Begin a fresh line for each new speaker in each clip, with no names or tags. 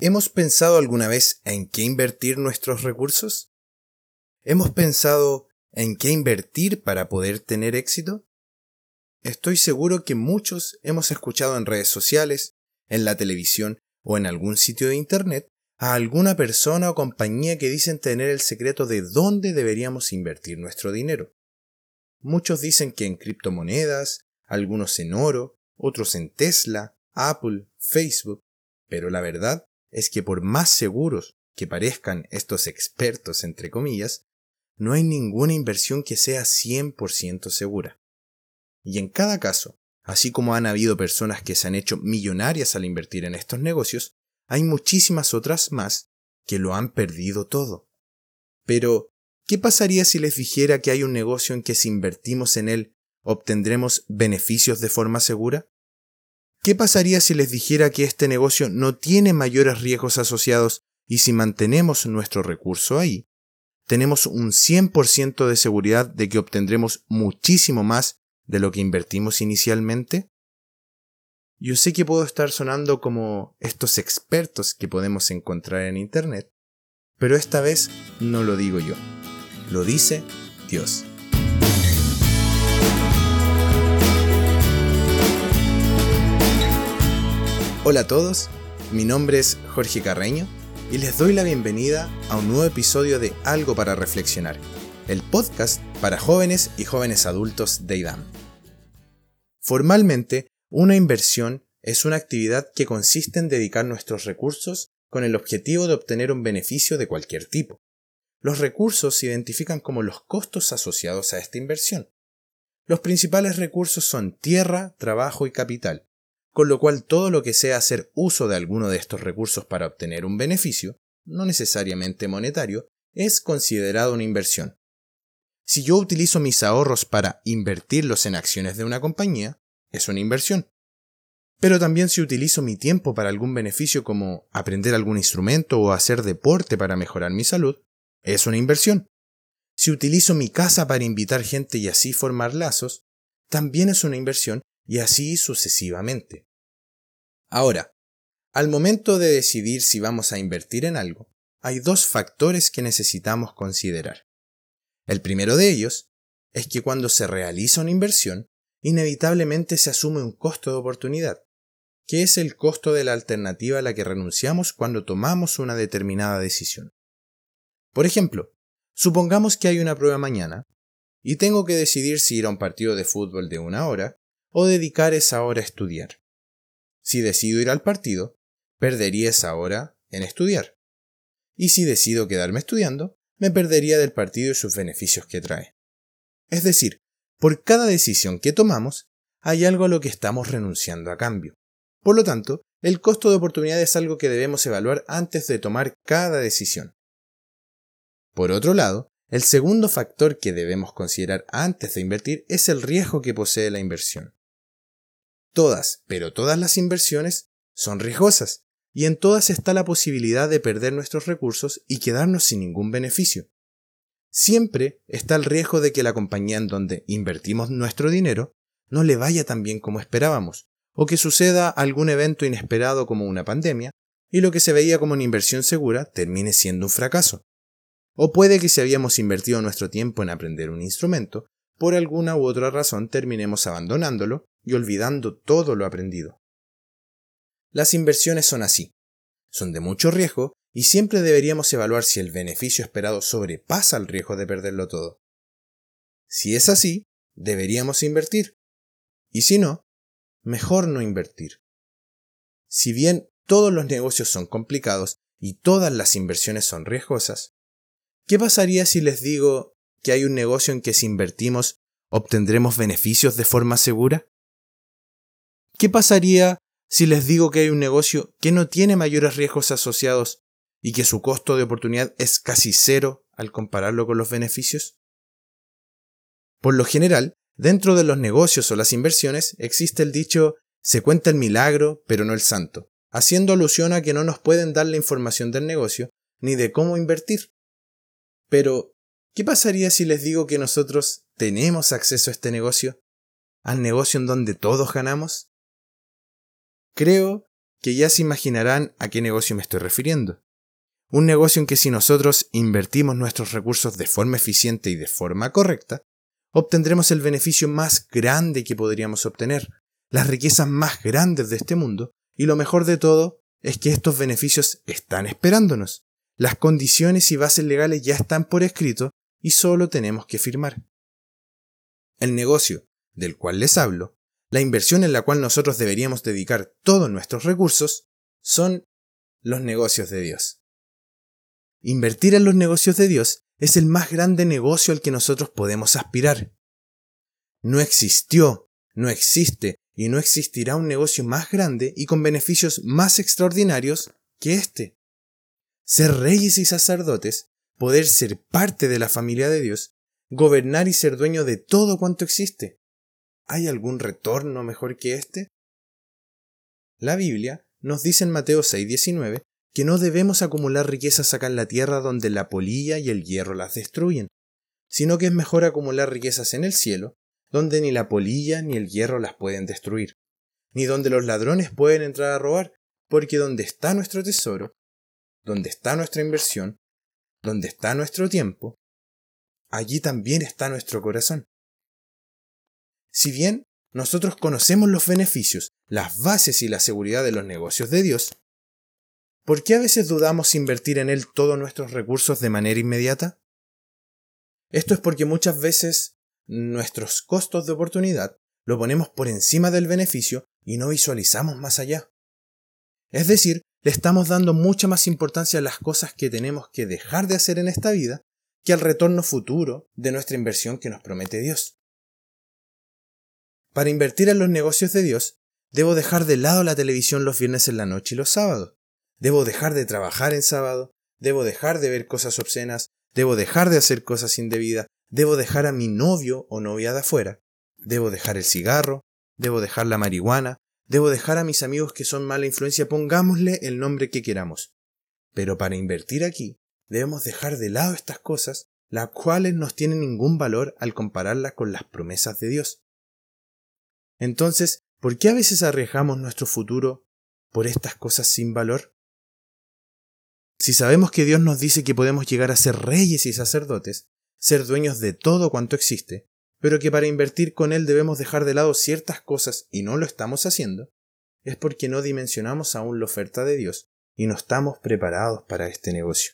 ¿Hemos pensado alguna vez en qué invertir nuestros recursos? ¿Hemos pensado en qué invertir para poder tener éxito? Estoy seguro que muchos hemos escuchado en redes sociales, en la televisión o en algún sitio de Internet a alguna persona o compañía que dicen tener el secreto de dónde deberíamos invertir nuestro dinero. Muchos dicen que en criptomonedas, algunos en oro, otros en Tesla, Apple, Facebook, pero la verdad es que por más seguros que parezcan estos expertos, entre comillas, no hay ninguna inversión que sea 100% segura. Y en cada caso, así como han habido personas que se han hecho millonarias al invertir en estos negocios, hay muchísimas otras más que lo han perdido todo. Pero, ¿qué pasaría si les dijera que hay un negocio en que si invertimos en él obtendremos beneficios de forma segura? ¿Qué pasaría si les dijera que este negocio no tiene mayores riesgos asociados y si mantenemos nuestro recurso ahí, tenemos un 100% de seguridad de que obtendremos muchísimo más de lo que invertimos inicialmente? Yo sé que puedo estar sonando como estos expertos que podemos encontrar en Internet, pero esta vez no lo digo yo, lo dice Dios. Hola a todos, mi nombre es Jorge Carreño y les doy la bienvenida a un nuevo episodio de Algo para Reflexionar, el podcast para jóvenes y jóvenes adultos de IDAM. Formalmente, una inversión es una actividad que consiste en dedicar nuestros recursos con el objetivo de obtener un beneficio de cualquier tipo. Los recursos se identifican como los costos asociados a esta inversión. Los principales recursos son tierra, trabajo y capital, con lo cual todo lo que sea hacer uso de alguno de estos recursos para obtener un beneficio, no necesariamente monetario, es considerado una inversión. Si yo utilizo mis ahorros para invertirlos en acciones de una compañía, es una inversión. Pero también si utilizo mi tiempo para algún beneficio como aprender algún instrumento o hacer deporte para mejorar mi salud, es una inversión. Si utilizo mi casa para invitar gente y así formar lazos, también es una inversión y así sucesivamente. Ahora, al momento de decidir si vamos a invertir en algo, hay dos factores que necesitamos considerar. El primero de ellos es que cuando se realiza una inversión, inevitablemente se asume un costo de oportunidad, que es el costo de la alternativa a la que renunciamos cuando tomamos una determinada decisión. Por ejemplo, supongamos que hay una prueba mañana y tengo que decidir si ir a un partido de fútbol de una hora o dedicar esa hora a estudiar. Si decido ir al partido, perdería esa hora en estudiar. Y si decido quedarme estudiando, me perdería del partido y sus beneficios que trae. Es decir, por cada decisión que tomamos, hay algo a lo que estamos renunciando a cambio. Por lo tanto, el costo de oportunidad es algo que debemos evaluar antes de tomar cada decisión. Por otro lado, el segundo factor que debemos considerar antes de invertir es el riesgo que posee la inversión. Todas, pero todas las inversiones son riesgosas, y en todas está la posibilidad de perder nuestros recursos y quedarnos sin ningún beneficio. Siempre está el riesgo de que la compañía en donde invertimos nuestro dinero no le vaya tan bien como esperábamos, o que suceda algún evento inesperado como una pandemia, y lo que se veía como una inversión segura termine siendo un fracaso. O puede que si habíamos invertido nuestro tiempo en aprender un instrumento, por alguna u otra razón terminemos abandonándolo y olvidando todo lo aprendido. Las inversiones son así. Son de mucho riesgo y siempre deberíamos evaluar si el beneficio esperado sobrepasa el riesgo de perderlo todo. Si es así, deberíamos invertir. Y si no, mejor no invertir. Si bien todos los negocios son complicados y todas las inversiones son riesgosas, ¿qué pasaría si les digo que hay un negocio en que si invertimos obtendremos beneficios de forma segura? ¿Qué pasaría si les digo que hay un negocio que no tiene mayores riesgos asociados y que su costo de oportunidad es casi cero al compararlo con los beneficios? Por lo general, dentro de los negocios o las inversiones existe el dicho se cuenta el milagro, pero no el santo, haciendo alusión a que no nos pueden dar la información del negocio ni de cómo invertir. Pero, ¿qué pasaría si les digo que nosotros tenemos acceso a este negocio? ¿Al negocio en donde todos ganamos? Creo que ya se imaginarán a qué negocio me estoy refiriendo. Un negocio en que si nosotros invertimos nuestros recursos de forma eficiente y de forma correcta, obtendremos el beneficio más grande que podríamos obtener, las riquezas más grandes de este mundo, y lo mejor de todo es que estos beneficios están esperándonos. Las condiciones y bases legales ya están por escrito y solo tenemos que firmar. El negocio del cual les hablo, la inversión en la cual nosotros deberíamos dedicar todos nuestros recursos, son los negocios de Dios. Invertir en los negocios de Dios es el más grande negocio al que nosotros podemos aspirar. No existió, no existe y no existirá un negocio más grande y con beneficios más extraordinarios que este. Ser reyes y sacerdotes, poder ser parte de la familia de Dios, gobernar y ser dueño de todo cuanto existe. ¿Hay algún retorno mejor que este? La Biblia nos dice en Mateo 6:19 que no debemos acumular riquezas acá en la tierra donde la polilla y el hierro las destruyen, sino que es mejor acumular riquezas en el cielo, donde ni la polilla ni el hierro las pueden destruir, ni donde los ladrones pueden entrar a robar, porque donde está nuestro tesoro, donde está nuestra inversión, donde está nuestro tiempo, allí también está nuestro corazón. Si bien nosotros conocemos los beneficios, las bases y la seguridad de los negocios de Dios, ¿por qué a veces dudamos invertir en Él todos nuestros recursos de manera inmediata? Esto es porque muchas veces nuestros costos de oportunidad lo ponemos por encima del beneficio y no visualizamos más allá. Es decir, le estamos dando mucha más importancia a las cosas que tenemos que dejar de hacer en esta vida que al retorno futuro de nuestra inversión que nos promete Dios. Para invertir en los negocios de Dios, debo dejar de lado la televisión los viernes en la noche y los sábados. Debo dejar de trabajar en sábado, debo dejar de ver cosas obscenas, debo dejar de hacer cosas indebidas, debo dejar a mi novio o novia de afuera, debo dejar el cigarro, debo dejar la marihuana, debo dejar a mis amigos que son mala influencia, pongámosle el nombre que queramos. Pero para invertir aquí, debemos dejar de lado estas cosas, las cuales no tienen ningún valor al compararlas con las promesas de Dios. Entonces, ¿por qué a veces arriesgamos nuestro futuro por estas cosas sin valor? Si sabemos que Dios nos dice que podemos llegar a ser reyes y sacerdotes, ser dueños de todo cuanto existe, pero que para invertir con Él debemos dejar de lado ciertas cosas y no lo estamos haciendo, es porque no dimensionamos aún la oferta de Dios y no estamos preparados para este negocio.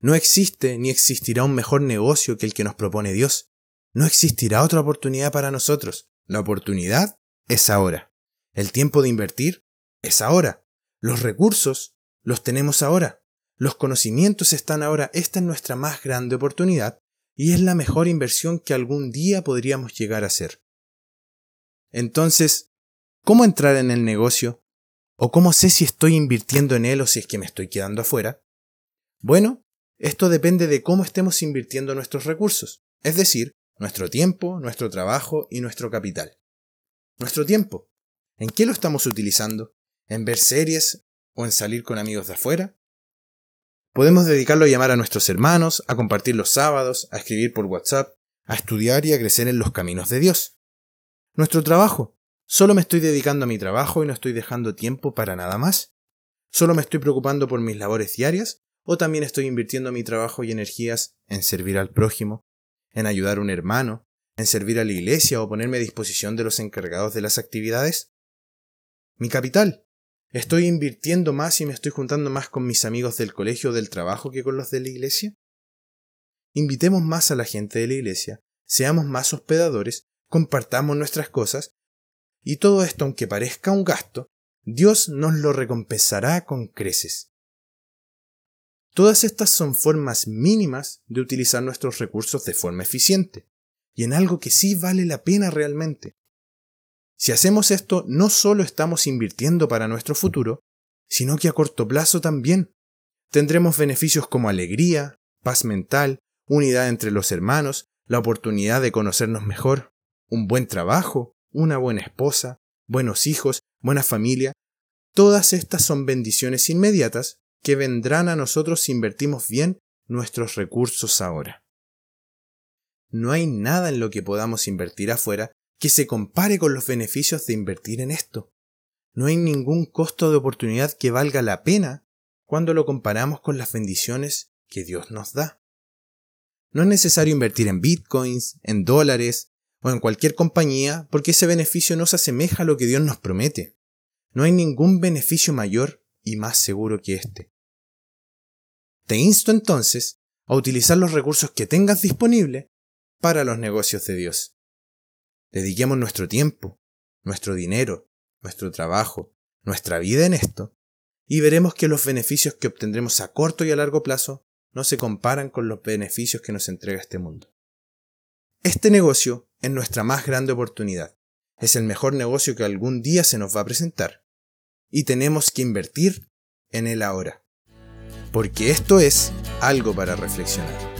No existe ni existirá un mejor negocio que el que nos propone Dios. No existirá otra oportunidad para nosotros. La oportunidad es ahora. El tiempo de invertir es ahora. Los recursos los tenemos ahora. Los conocimientos están ahora. Esta es nuestra más grande oportunidad y es la mejor inversión que algún día podríamos llegar a hacer. Entonces, ¿cómo entrar en el negocio? ¿O cómo sé si estoy invirtiendo en él o si es que me estoy quedando afuera? Bueno, esto depende de cómo estemos invirtiendo nuestros recursos, es decir, nuestro tiempo, nuestro trabajo y nuestro capital. Nuestro tiempo. ¿En qué lo estamos utilizando? ¿En ver series o en salir con amigos de afuera? Podemos dedicarlo a llamar a nuestros hermanos, a compartir los sábados, a escribir por WhatsApp, a estudiar y a crecer en los caminos de Dios. Nuestro trabajo. Solo me estoy dedicando a mi trabajo y no estoy dejando tiempo para nada más. Solo me estoy preocupando por mis labores diarias o también estoy invirtiendo mi trabajo y energías en servir al prójimo, en ayudar a un hermano, en servir a la iglesia o ponerme a disposición de los encargados de las actividades. Mi capital. ¿Estoy invirtiendo más y me estoy juntando más con mis amigos del colegio o del trabajo que con los de la iglesia? Invitemos más a la gente de la iglesia, seamos más hospedadores, compartamos nuestras cosas, y todo esto, aunque parezca un gasto, Dios nos lo recompensará con creces. Todas estas son formas mínimas de utilizar nuestros recursos de forma eficiente, y en algo que sí vale la pena realmente. Si hacemos esto, no solo estamos invirtiendo para nuestro futuro, sino que a corto plazo también. Tendremos beneficios como alegría, paz mental, unidad entre los hermanos, la oportunidad de conocernos mejor, un buen trabajo, una buena esposa, buenos hijos, buena familia. Todas estas son bendiciones inmediatas que vendrán a nosotros si invertimos bien nuestros recursos ahora. No hay nada en lo que podamos invertir afuera que se compare con los beneficios de invertir en esto. no hay ningún costo de oportunidad que valga la pena cuando lo comparamos con las bendiciones que Dios nos da. No es necesario invertir en bitcoins, en dólares o en cualquier compañía porque ese beneficio no se asemeja a lo que Dios nos promete. No hay ningún beneficio mayor y más seguro que este. Te insto entonces a utilizar los recursos que tengas disponibles para los negocios de Dios. Dediquemos nuestro tiempo, nuestro dinero, nuestro trabajo, nuestra vida en esto, y veremos que los beneficios que obtendremos a corto y a largo plazo no se comparan con los beneficios que nos entrega este mundo. Este negocio es nuestra más grande oportunidad. Es el mejor negocio que algún día se nos va a presentar. Y tenemos que invertir en él ahora. Porque esto es algo para reflexionar.